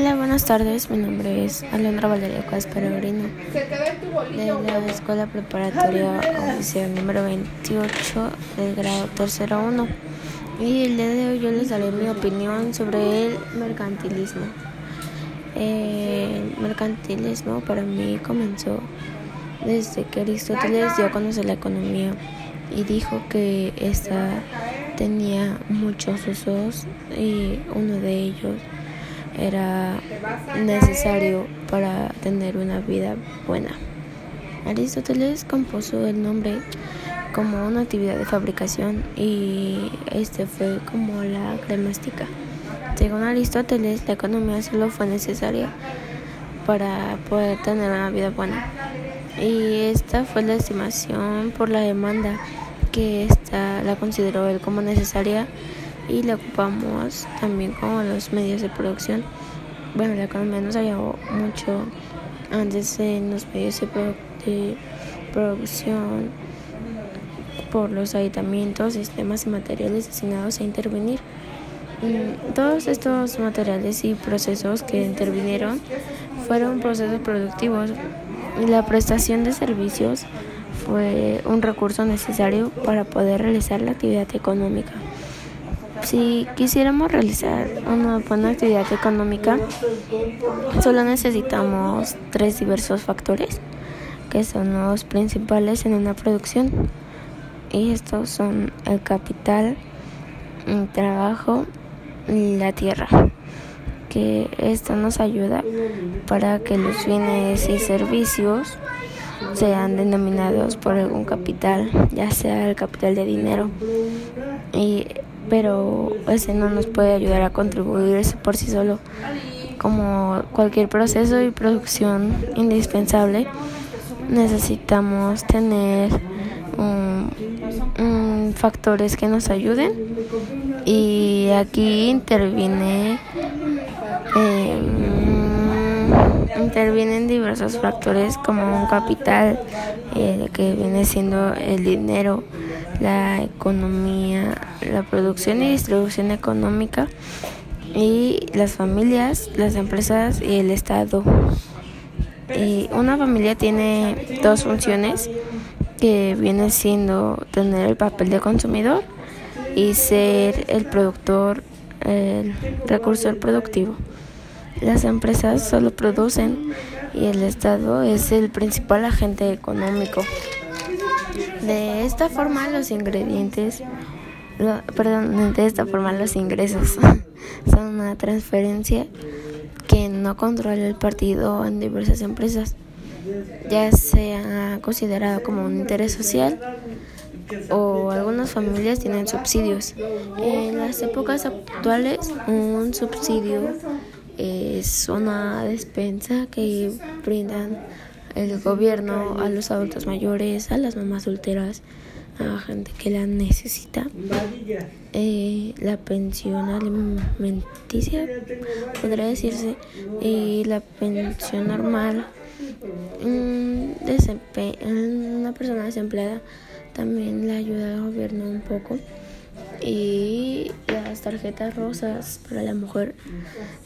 Hola, buenas tardes. Mi nombre es Alondra Valeria Cuas Peregrino de la Escuela Preparatoria Oficial número 28 del grado tercero 1. Y el día de hoy yo les daré mi opinión sobre el mercantilismo. El mercantilismo para mí comenzó desde que Aristóteles dio a conocer la economía y dijo que esta tenía muchos usos y uno de ellos era necesario para tener una vida buena. Aristóteles compuso el nombre como una actividad de fabricación y este fue como la cremástica. Según Aristóteles, la economía solo fue necesaria para poder tener una vida buena. Y esta fue la estimación por la demanda que esta la consideró él como necesaria y la ocupamos también como los medios de producción. Bueno, la economía nos ayudó mucho antes en los medios de, producción por los aditamientos, sistemas y materiales destinados a intervenir. Mm, todos estos materiales y procesos que intervinieron fueron procesos productivos y la prestación de servicios fue un recurso necesario para poder realizar la actividad económica. Si quisiéramos realizar una buena actividad económica, solo necesitamos tres diversos factores que son los principales en una producción. Y estos son el capital, el trabajo y la tierra. Que esto nos ayuda para que los bienes y servicios sean denominados por algún capital, ya sea el capital de dinero. Y pero ese no nos puede ayudar a contribuir por sí solo. Como cualquier proceso y producción indispensable, necesitamos tener factores que nos ayuden y aquí interviene eh, intervienen diversos factores como un capital eh, que viene siendo el dinero la economía, la producción y distribución económica y las familias, las empresas y el Estado. Y una familia tiene dos funciones que viene siendo tener el papel de consumidor y ser el productor, el recurso productivo. Las empresas solo producen y el Estado es el principal agente económico. De esta forma los ingredientes, perdón, de esta forma los ingresos son una transferencia que no controla el partido en diversas empresas, ya sea considerado como un interés social o algunas familias tienen subsidios. En las épocas actuales un subsidio es una despensa que brindan el gobierno a los adultos mayores, a las mamás solteras, a gente que la necesita. Eh, la pensión alimenticia, podría decirse, y la pensión normal. Mm, una persona desempleada también le ayuda al gobierno un poco y las tarjetas rosas para la mujer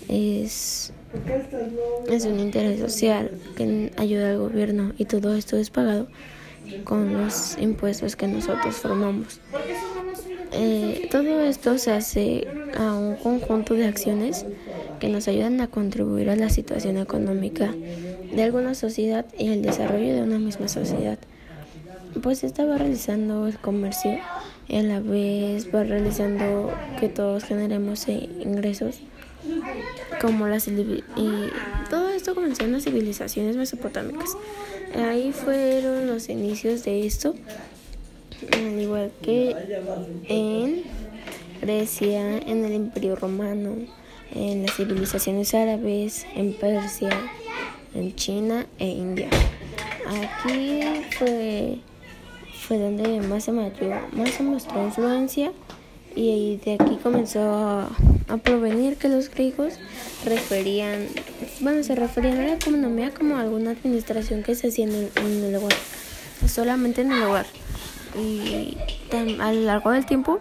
es, es un interés social que ayuda al gobierno y todo esto es pagado con los impuestos que nosotros formamos. Eh, todo esto se hace a un conjunto de acciones que nos ayudan a contribuir a la situación económica de alguna sociedad y al desarrollo de una misma sociedad. Pues estaba realizando el comercio y a la vez va realizando que todos generemos ingresos como las y todo esto comenzó en las civilizaciones mesopotámicas. Ahí fueron los inicios de esto al igual que en Grecia en el Imperio Romano en las civilizaciones árabes en Persia en China e India. Aquí fue fue donde más se, más se mostró influencia y de aquí comenzó a, provenir que los griegos referían, bueno, se referían a la economía como alguna administración que se hacía en el, lugar, solamente en el lugar. Y a lo largo del tiempo,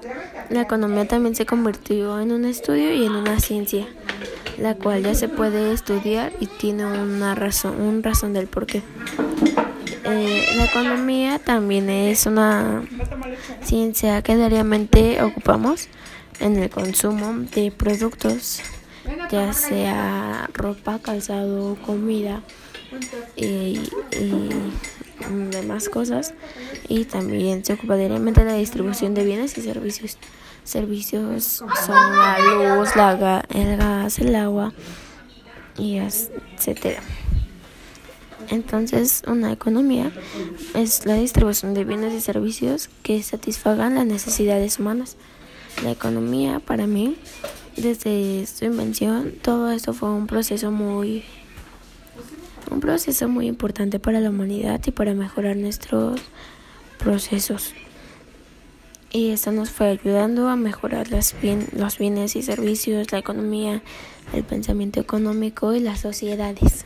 la economía también se convirtió en un estudio y en una ciencia. la cual ya se puede estudiar y tiene una razón, un razón del por qué. Eh, la economía también es una ciencia que diariamente ocupamos en el consumo de productos, ya sea ropa, calzado, comida y, y demás cosas. Y también se ocupa diariamente la distribución de bienes y servicios. Servicios son la luz, la el gas, el agua y etcétera. Entonces, una economía es la distribución de bienes y servicios que satisfagan las necesidades humanas. La economía, para mí, desde su invención, todo esto fue un proceso muy un proceso muy importante para la humanidad y para mejorar nuestros procesos. Y esto nos fue ayudando a mejorar las bien, los bienes y servicios, la economía, el pensamiento económico y las sociedades.